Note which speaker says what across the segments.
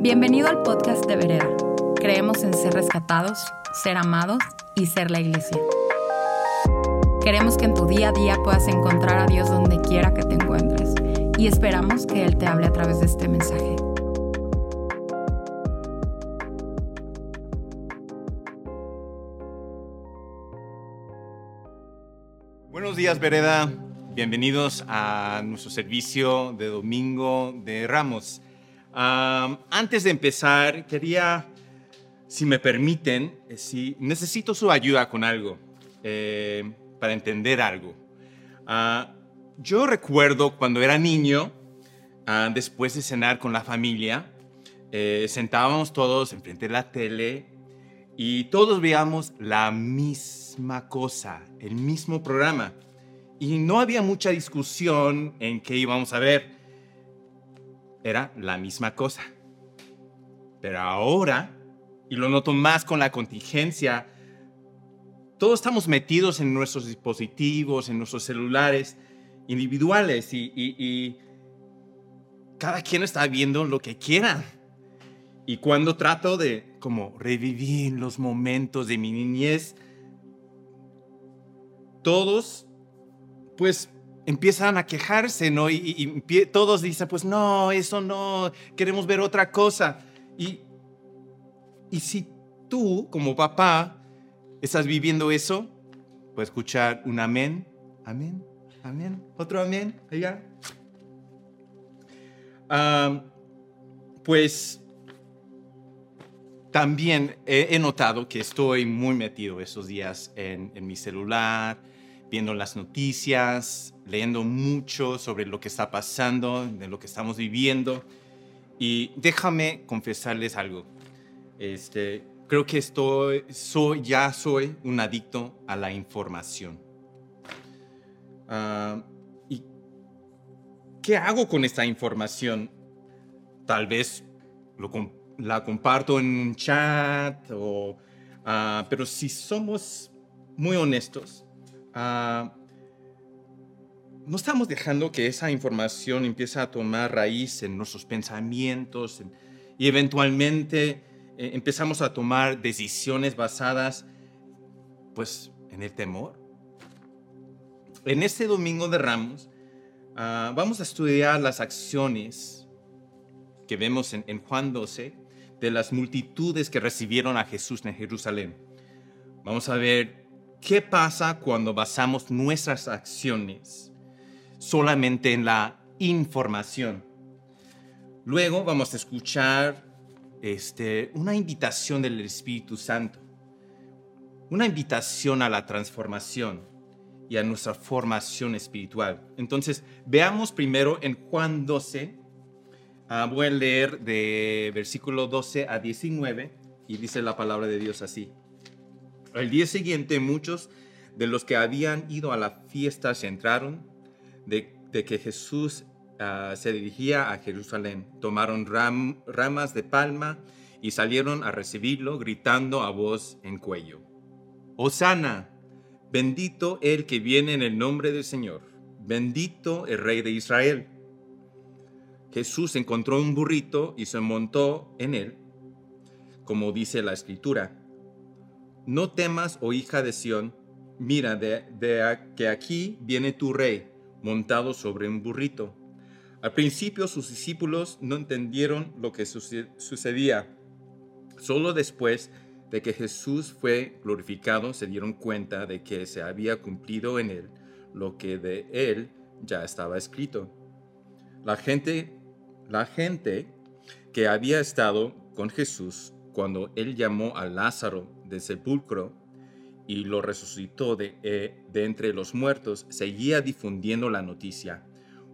Speaker 1: Bienvenido al podcast de Vereda. Creemos en ser rescatados, ser amados y ser la iglesia. Queremos que en tu día a día puedas encontrar a Dios donde quiera que te encuentres y esperamos que Él te hable a través de este mensaje.
Speaker 2: Buenos días, Vereda. Bienvenidos a nuestro servicio de domingo de Ramos. Um, antes de empezar, quería, si me permiten, eh, si necesito su ayuda con algo, eh, para entender algo. Uh, yo recuerdo cuando era niño, uh, después de cenar con la familia, eh, sentábamos todos enfrente de la tele y todos veíamos la misma cosa, el mismo programa. Y no había mucha discusión en qué íbamos a ver. Era la misma cosa. Pero ahora, y lo noto más con la contingencia, todos estamos metidos en nuestros dispositivos, en nuestros celulares individuales y, cada quien está viendo lo que quiera. Y cuando trato de como revivir los momentos de mi niñez, todos pues empiezan a quejarse, ¿no? Y, todos dicen, pues no, eso no, queremos ver otra cosa. Y, y si tú, como papá, estás viviendo eso, puedes escuchar un amén, amén, amén, otro amén, allá. Um, pues también he, notado que estoy muy metido esos días en mi celular, viendo las noticias, leyendo mucho sobre lo que está pasando, de lo que estamos viviendo. Y déjame confesarles algo. Este, creo que estoy, soy, ya soy un adicto a la información. Uh, ¿Y qué hago con esta información? Tal vez la comparto en un chat, o, uh, pero si somos muy honestos, Uh, no estamos dejando que esa información empiece a tomar raíz en nuestros pensamientos en, y eventualmente eh, empezamos a tomar decisiones basadas pues en el temor. En este domingo de Ramos uh, vamos a estudiar las acciones que vemos en Juan 12 de las multitudes que recibieron a Jesús en Jerusalén. Vamos a ver ¿Qué pasa cuando basamos nuestras acciones solamente en la información? Luego vamos a escuchar este, una invitación del Espíritu Santo, una invitación a la transformación y a nuestra formación espiritual. Entonces, veamos primero en Juan 12, uh, voy a leer de versículo 12 a 19 y dice la palabra de Dios así. Al día siguiente muchos de los que habían ido a la fiesta se entraron de, que Jesús uh, se dirigía a Jerusalén. Tomaron ram, ramas de palma y salieron a recibirlo gritando a voz en cuello. Osana, bendito el que viene en el nombre del Señor, bendito el Rey de Israel. Jesús encontró un burrito y se montó en él, como dice la escritura no temas, oh hija de Sión, mira de, que aquí viene tu rey, montado sobre un burrito. Al principio sus discípulos no entendieron lo que sucedía. Solo después de que Jesús fue glorificado se dieron cuenta de que se había cumplido en él lo que de él ya estaba escrito. La gente, la gente que había estado con Jesús cuando él llamó a Lázaro del sepulcro y lo resucitó de, eh, de entre los muertos, seguía difundiendo la noticia.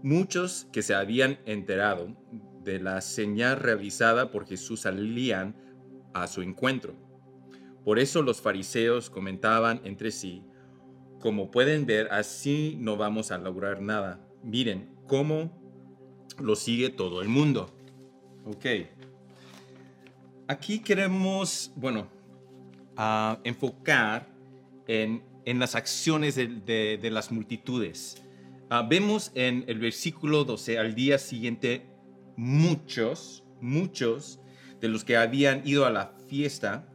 Speaker 2: Muchos que se habían enterado de la señal realizada por Jesús salían a su encuentro. Por eso los fariseos comentaban entre sí, como pueden ver, así no vamos a lograr nada. Miren cómo lo sigue todo el mundo. Ok. Aquí queremos, bueno, a enfocar en, en, las acciones de, de, las multitudes. Uh, vemos en el versículo 12, al día siguiente, muchos, muchos de los que habían ido a la fiesta.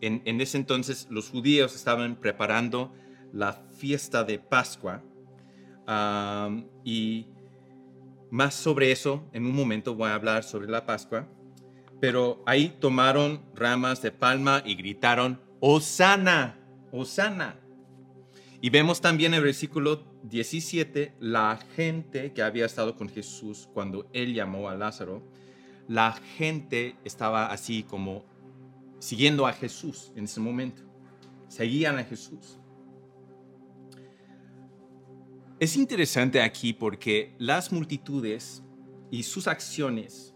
Speaker 2: En, en ese entonces los judíos estaban preparando la fiesta de Pascua. Am, y más sobre eso, en un momento voy a hablar sobre la Pascua. Pero ahí tomaron ramas de palma y gritaron, Osana, Osana. Y vemos también en el versículo 17 la gente que había estado con Jesús cuando él llamó a Lázaro. La gente estaba así como siguiendo a Jesús en ese momento. Seguían a Jesús. Es interesante aquí porque las multitudes y sus acciones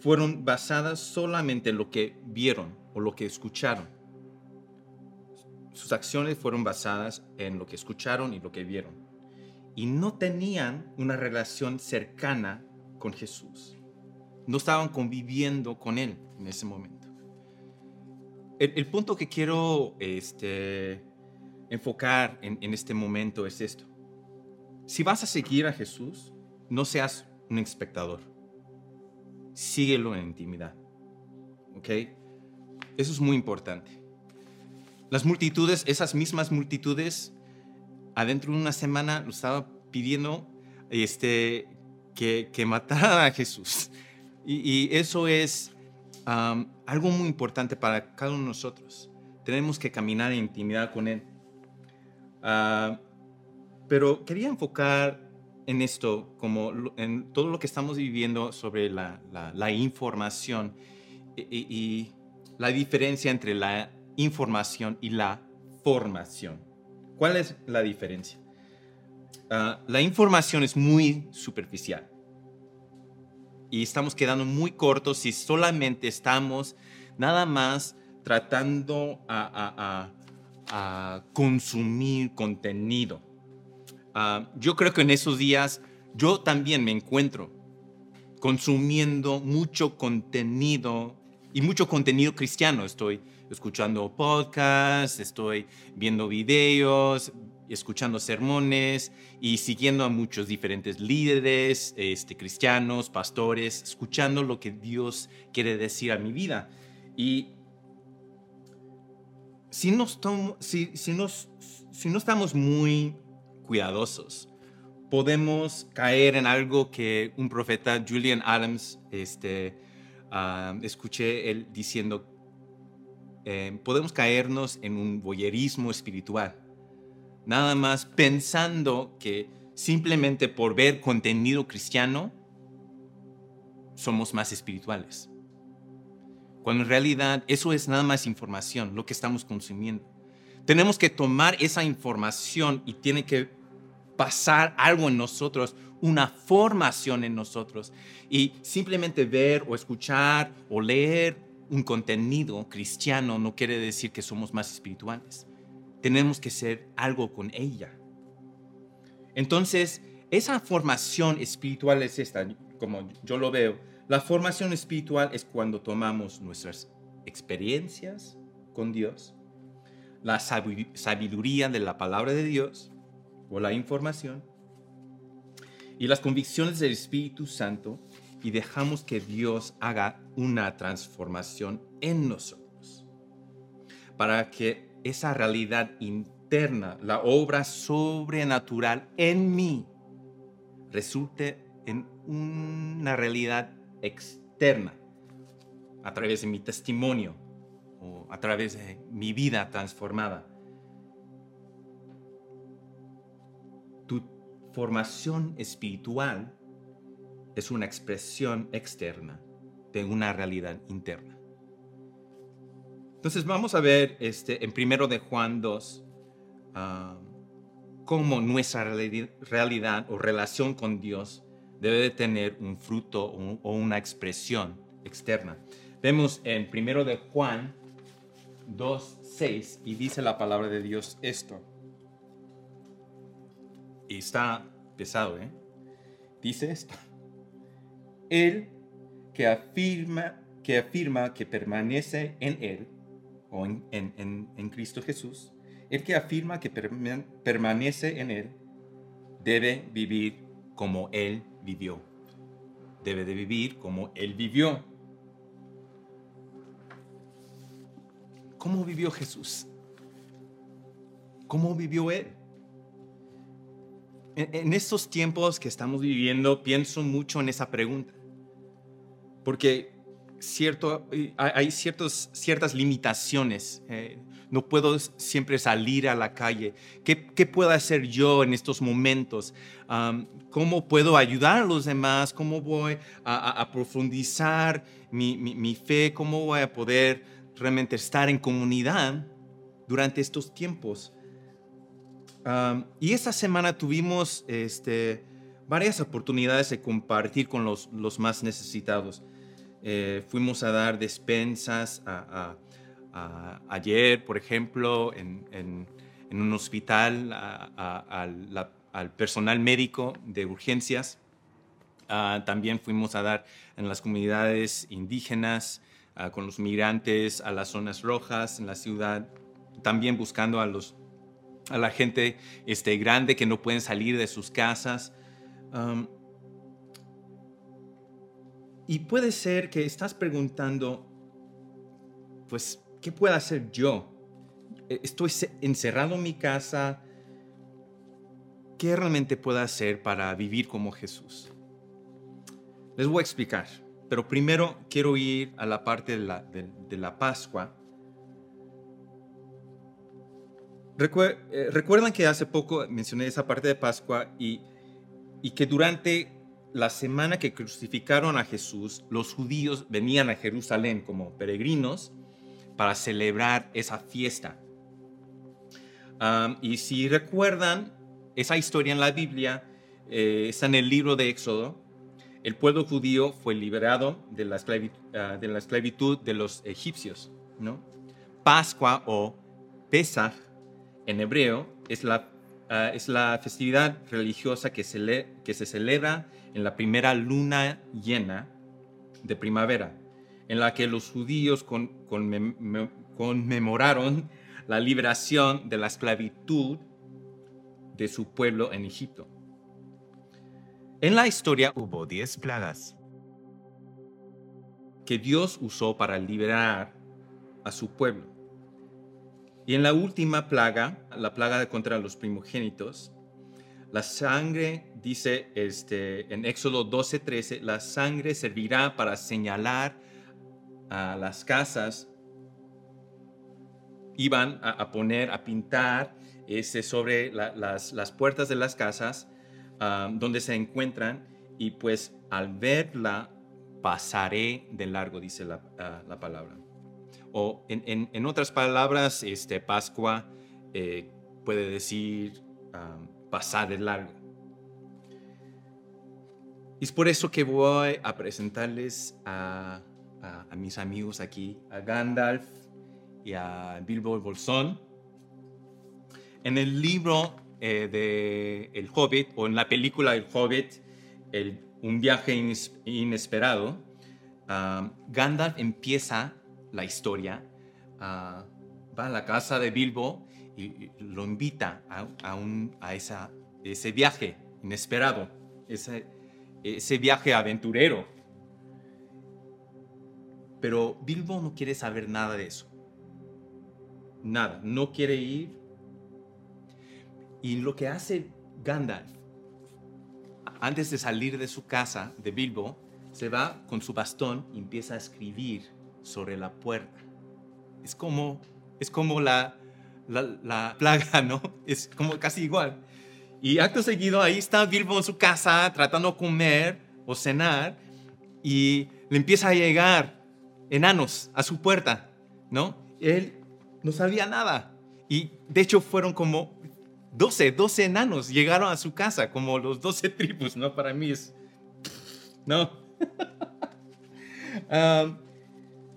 Speaker 2: fueron basadas solamente en lo que vieron o lo que escucharon. Sus acciones fueron basadas en lo que escucharon y lo que vieron. Y no tenían una relación cercana con Jesús. No estaban conviviendo con Él en ese momento. El, punto que quiero este, enfocar en, en este momento es esto. Si vas a seguir a Jesús, no seas un espectador. Síguelo en intimidad. ¿Ok? Eso es muy importante. Las multitudes, esas mismas multitudes, adentro de una semana lo estaba pidiendo este, que, que mataran a Jesús. Y, eso es algo muy importante para cada uno de nosotros. Tenemos que caminar en intimidad con Él. Ah, pero quería enfocar en esto, como en todo lo que estamos viviendo sobre la, la- la información y, la diferencia entre la información y la formación. ¿Cuál es la diferencia? Ah, la información es muy superficial y estamos quedando muy cortos si solamente estamos nada más tratando a- a consumir contenido. Ah, yo creo que en esos días yo también me encuentro consumiendo mucho contenido y mucho contenido cristiano. Estoy escuchando podcasts, estoy viendo videos, escuchando sermones y siguiendo a muchos diferentes líderes este, cristianos, pastores, escuchando lo que Dios quiere decir a mi vida. Y si, nos tom- si, si, nos, si no estamos muy cuidadosos, podemos caer en algo que un profeta, Julian Adams, este, ah, escuché él diciendo, eh, podemos caernos en un voyerismo espiritual, nada más pensando que simplemente por ver contenido cristiano somos más espirituales. Cuando en realidad eso es nada más información, lo que estamos consumiendo. Tenemos que tomar esa información y tiene que pasar algo en nosotros, una formación en nosotros. Y simplemente ver o escuchar o leer un contenido cristiano no quiere decir que somos más espirituales. Tenemos que ser algo con ella. Entonces, esa formación espiritual es esta, como yo lo veo. La formación espiritual es cuando tomamos nuestras experiencias con Dios, la sabi- sabiduría de la palabra de Dios o la información y las convicciones del Espíritu Santo y dejamos que Dios haga una transformación en nosotros para que esa realidad interna, la obra sobrenatural en mí, resulte en una realidad externa a través de mi testimonio o a través de mi vida transformada. Formación espiritual es una expresión externa de una realidad interna. Entonces vamos a ver este, en primero de Juan 2 ah, cómo nuestra reali- realidad o relación con Dios debe de tener un fruto o, o una expresión externa. Vemos en primero de Juan 2, 6 y dice la palabra de Dios esto. Y está pesado, ¿eh? Dice esto. Él que afirma que, afirma que permanece en Él, o en, en- en- Cristo Jesús, el que afirma que perma- permanece en Él, debe vivir como Él vivió. Debe de vivir como Él vivió. ¿cómo vivió Jesús? ¿Cómo vivió Él? En, estos tiempos que estamos viviendo, pienso mucho en esa pregunta. Porque cierto, hay ciertos, ciertas limitaciones. Eh, no puedo siempre salir a la calle. ¿Qué, puedo hacer yo en estos momentos? ¿Cómo puedo ayudar a los demás? ¿Cómo voy a, profundizar mi, mi, fe? ¿Cómo voy a poder realmente estar en comunidad durante estos tiempos? Y esta semana tuvimos este, varias oportunidades de compartir con los, más necesitados. Eh, fuimos a dar despensas ayer, por ejemplo, en, un hospital al personal médico de urgencias. Ah, también fuimos a dar en las comunidades indígenas, ah, con los migrantes, a las zonas rojas en la ciudad, también buscando a, los, a la gente este, grande que no pueden salir de sus casas. y puede ser que estás preguntando, pues, ¿qué puedo hacer yo? E, estoy encerrado en mi casa. ¿Qué realmente puedo hacer para vivir como Jesús? Les voy a explicar, pero primero quiero ir a la parte de la, de, la Pascua. Eh, recuerdan que hace poco mencioné esa parte de Pascua y, que durante la semana que crucificaron a Jesús, los judíos venían a Jerusalén como peregrinos para celebrar esa fiesta. y si recuerdan, esa historia en la Biblia eh, está en el libro de Éxodo. El pueblo judío fue liberado de la ah, esclavitud, de, los egipcios. ¿no? Pascua o Pesach en hebreo es la, ah, es la festividad religiosa que se, que se celebra en la primera luna llena de primavera en la que los judíos conmemoraron la liberación de la esclavitud de su pueblo en Egipto. En la historia
Speaker 3: hubo diez plagas
Speaker 2: que Dios usó para liberar a su pueblo. Y en la última plaga, la plaga contra los primogénitos, la sangre, dice este, en Éxodo 12:13, la sangre servirá para señalar a las casas, iban a, poner, a pintar ese sobre las, puertas de las casas donde se encuentran y pues al verla pasaré de largo, dice la, palabra. O en, otras palabras, este, Pascua eh, puede decir pasar de largo. Y es por eso que voy a presentarles a a, mis amigos aquí, a Gandalf y a Bilbo Bolsón. En el libro eh, de El Hobbit, o en la película El Hobbit, Un viaje inesperado, Gandalf empieza la historia, ah, va a la casa de Bilbo y, lo invita a, a esa, ese viaje inesperado, ese, ese viaje aventurero pero Bilbo no quiere saber nada de eso. Nada, no quiere ir. Y lo que hace Gandalf, antes de salir de su casa, de Bilbo, se va con su bastón y empieza a escribir sobre la puerta. Es como, es como la, la, la plaga, ¿no? Es como casi igual. Y acto seguido, ahí está Bilbo en su casa tratando de comer o cenar y le empieza a llegar enanos a su puerta, ¿no? Él no sabía nada. Y de hecho fueron como 12, 12 enanos llegaron a su casa, como los 12 tribus, ¿no? Para mí es... No.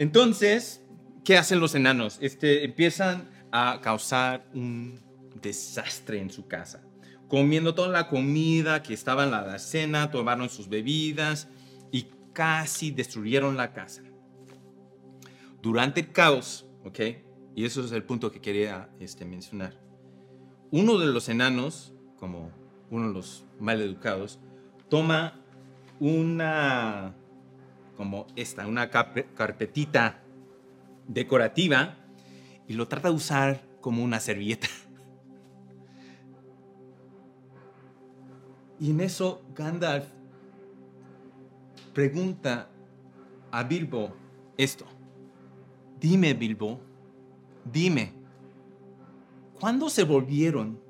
Speaker 2: entonces, ¿qué hacen los enanos? Este, empiezan a causar un desastre en su casa, comiendo toda la comida que estaba en la cena, tomaron sus bebidas y casi destruyeron la casa durante el caos, ¿ok? Y eso es el punto que quería este, mencionar. Uno de los enanos, como uno de los mal educados, toma una, como esta, una carpetita decorativa y lo trata de usar como una servilleta. Y en eso Gandalf pregunta a Bilbo esto. Dime, Bilbo, dime, ¿cuándo se volvieron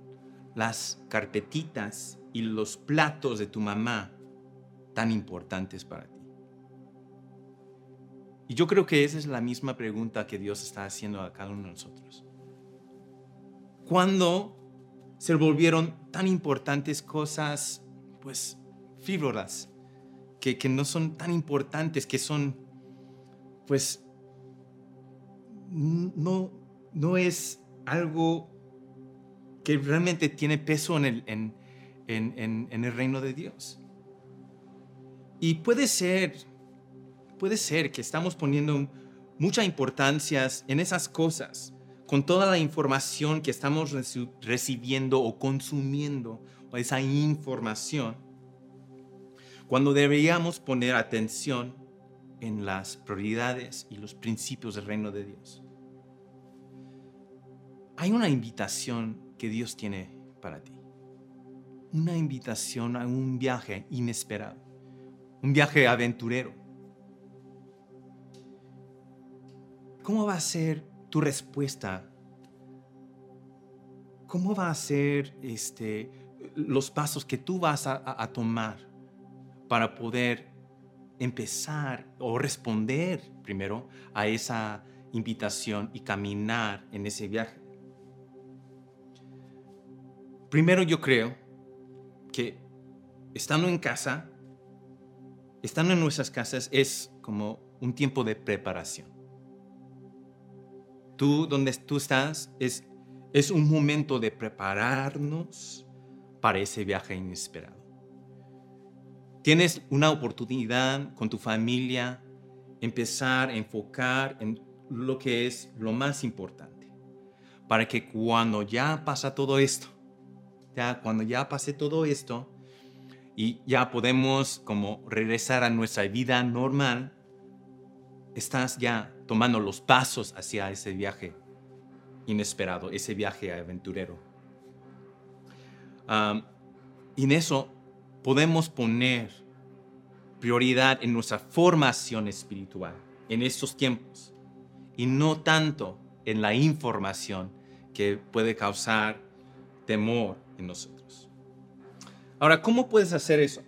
Speaker 2: las carpetitas y los platos de tu mamá tan importantes para ti? Y yo creo que esa es la misma pregunta que Dios está haciendo a cada uno de nosotros. ¿Cuándo se volvieron tan importantes cosas, pues, frívolas, que, que no son tan importantes, que son, pues, no, no es algo que realmente tiene peso en el, en, en, en, el reino de Dios. Y puede ser, puede ser que estamos poniendo mucha importancia en esas cosas, con toda la información que estamos recibiendo o consumiendo, o esa información, cuando deberíamos poner atención en las prioridades y los principios del reino de Dios. Hay una invitación que Dios tiene para ti. Una invitación a un viaje inesperado, un viaje aventurero. ¿Cómo va a ser tu respuesta? ¿Cómo va a ser este, los pasos que tú vas a, a tomar para poder empezar o responder primero a esa invitación y caminar en ese viaje? Primero yo creo que estando en casa, estando en nuestras casas es como un tiempo de preparación tú donde tú estás es, es un momento de prepararnos para ese viaje inesperado. Tienes una oportunidad con tu familia, empezar a enfocar en lo que es lo más importante, para que cuando ya pasa todo esto, ya cuando ya pase todo esto y ya podemos como regresar a nuestra vida normal, estás ya tomando los pasos hacia ese viaje inesperado, ese viaje aventurero. y en eso podemos poner prioridad en nuestra formación espiritual en estos tiempos y no tanto en la información que puede causar temor en nosotros. Ahora, ¿cómo puedes hacer eso?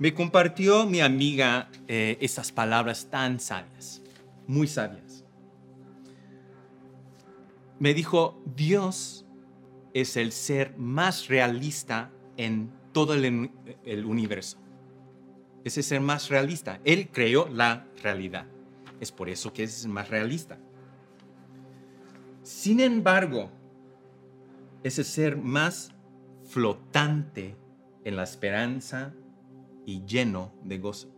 Speaker 2: Me compartió mi amiga eh, esas palabras tan sabias, muy sabias. Me dijo, Dios es el ser más realista en todo el, el universo. Es el ser más realista. Él creó la realidad. Es por eso que es más realista. Sin embargo, es el ser más flotante en la esperanza y lleno de gozo.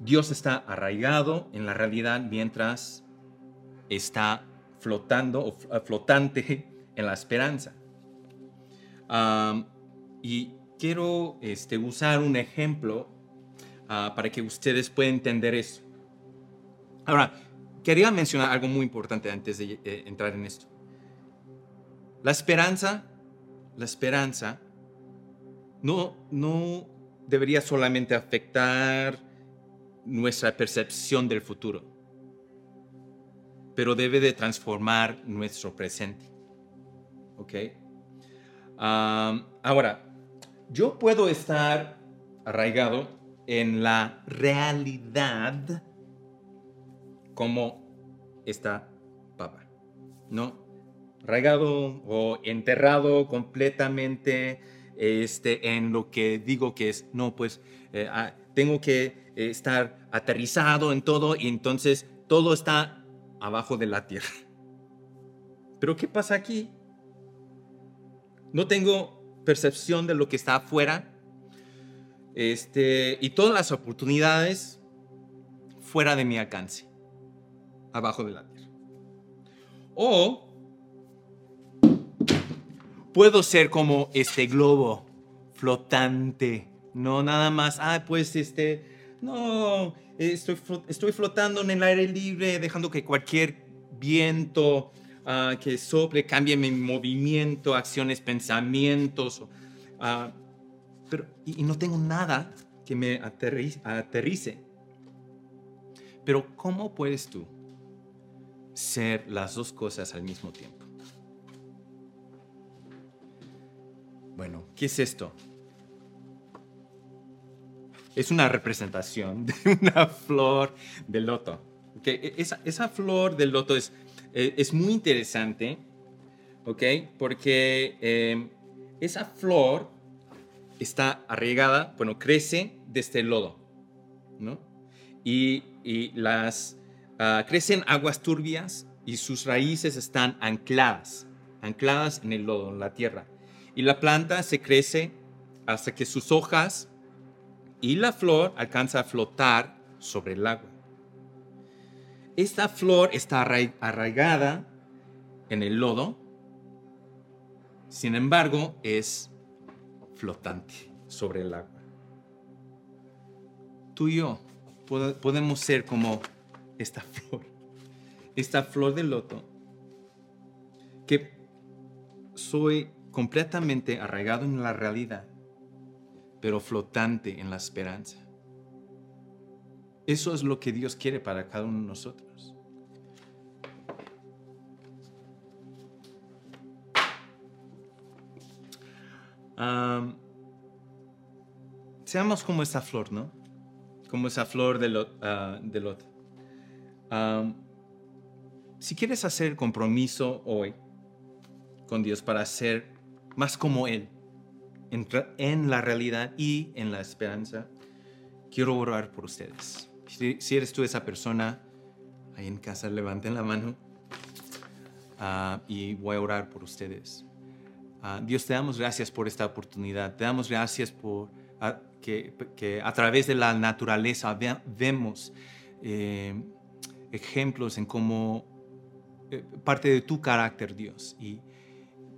Speaker 2: Dios está arraigado en la realidad mientras está flotando o flotante en la esperanza. y quiero este, usar un ejemplo ah, para que ustedes puedan entender eso. Ahora, quería mencionar algo muy importante antes de eh, entrar en esto. La esperanza, la esperanza no, no debería solamente afectar nuestra percepción del futuro, pero debe de transformar nuestro presente. ¿Ok? ahora, yo puedo estar arraigado en la realidad como esta papa, ¿no? Arraigado o enterrado completamente este, en lo que digo que es, no, pues eh, ah, tengo que eh, estar aterrizado en todo y entonces todo está abajo de la tierra. Pero ¿qué pasa aquí? No tengo percepción de lo que está afuera este, y todas las oportunidades fuera de mi alcance, abajo de la tierra. O puedo ser como este globo flotante, no nada más, ah, pues este, no, estoy, estoy flotando en el aire libre, dejando que cualquier viento ah, que sople cambie mi movimiento, acciones, pensamientos. Ah, pero, y, no tengo nada que me aterrice. Pero ¿cómo puedes tú ser las dos cosas al mismo tiempo? Bueno, ¿qué es esto? Es una representación de una flor de loto. ¿okay? Esa, esa, flor de loto es, eh, es muy interesante, ¿ok? Porque eh, esa flor está arraigada, bueno, crece desde el lodo, ¿no? Y, y las, uh, crecen aguas turbias y sus raíces están ancladas, ancladas en el lodo, en la tierra. Y la planta se crece hasta que sus hojas y la flor alcanza a flotar sobre el agua. Esta flor está arraigada en el lodo, sin embargo es flotante sobre el agua. Tú y yo podemos ser como esta flor, esta flor de loto, que soy completamente arraigado en la realidad, pero flotante en la esperanza. Eso es lo que Dios quiere para cada uno de nosotros. seamos como esa flor, ¿no? Como esa flor de lot. Ah, si quieres hacer compromiso hoy con Dios para ser más como Él, en, la realidad y en la esperanza, quiero orar por ustedes. Si, eres tú esa persona, ahí en casa, levanten la mano ah, y voy a orar por ustedes. Ah, Dios, te damos gracias por esta oportunidad. Te damos gracias por ah, que, a través de la naturaleza vemos eh, ejemplos en cómo eh, parte de tu carácter, Dios. Y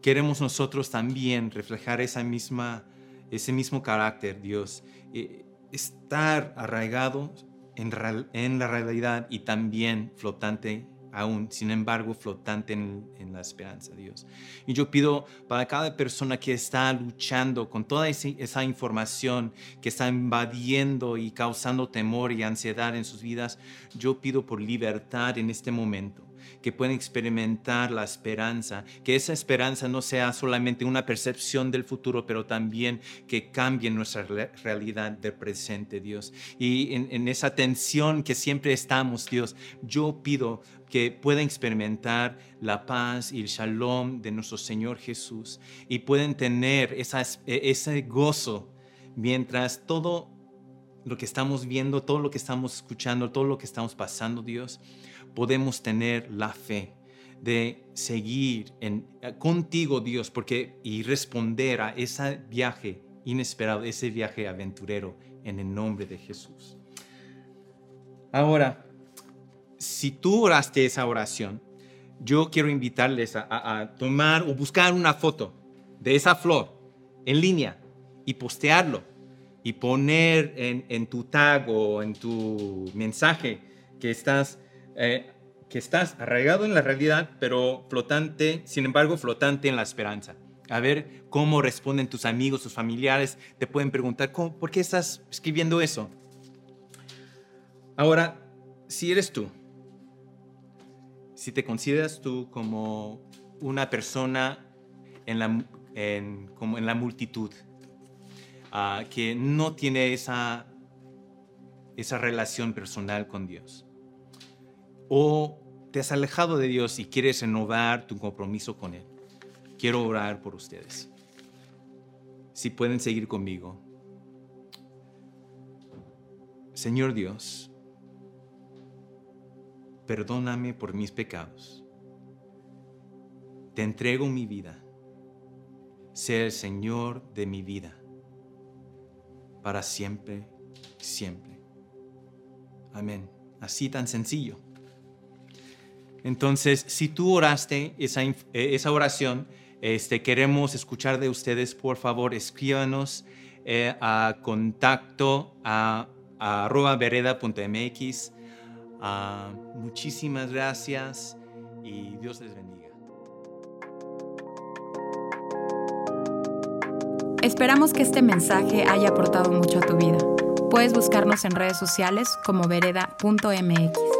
Speaker 2: queremos nosotros también reflejar esa misma, ese mismo carácter, Dios. Eh, estar arraigado en, en la realidad y también flotante aún, sin embargo, flotante en, la esperanza, Dios. Y yo pido para cada persona que está luchando con toda esa información que está invadiendo y causando temor y ansiedad en sus vidas, yo pido por libertad en este momento que puedan experimentar la esperanza, que esa esperanza no sea solamente una percepción del futuro, pero también que cambie nuestra realidad del presente, Dios. Y en, en esa tensión que siempre estamos, Dios, yo pido que puedan experimentar la paz y el shalom de nuestro Señor Jesús y pueden tener e, ese gozo mientras todo lo que estamos viendo, todo lo que estamos escuchando, todo lo que estamos pasando, Dios, podemos tener la fe de seguir en, contigo, Dios, porque y responder a ese viaje inesperado, ese viaje aventurero en el nombre de Jesús. Ahora, si tú oraste esa oración, yo quiero invitarles a, tomar o buscar una foto de esa flor en línea y postearlo y poner en, tu tag o en tu mensaje que estás, eh, que estás arraigado en la realidad, pero flotante, sin embargo, flotante en la esperanza. A ver cómo responden tus amigos, tus familiares. Te pueden preguntar, ¿por qué estás escribiendo eso? Ahora, si eres tú, si te consideras tú como una persona en la, como en la multitud, ah, que no tiene esa, esa relación personal con Dios, o te has alejado de Dios y quieres renovar tu compromiso con Él, quiero orar por ustedes. Si pueden seguir conmigo. Señor Dios, perdóname por mis pecados. Te entrego mi vida. Sé el Señor de mi vida. Para siempre, siempre. Amén. Así tan sencillo. Entonces, si tú oraste esa, eh, esa oración, este, queremos escuchar de ustedes, por favor, escríbanos eh, a contacto a arroba vereda.mx. Ah, muchísimas gracias y Dios les bendiga.
Speaker 1: Esperamos que este mensaje haya aportado mucho a tu vida. Puedes buscarnos en redes sociales como vereda.mx.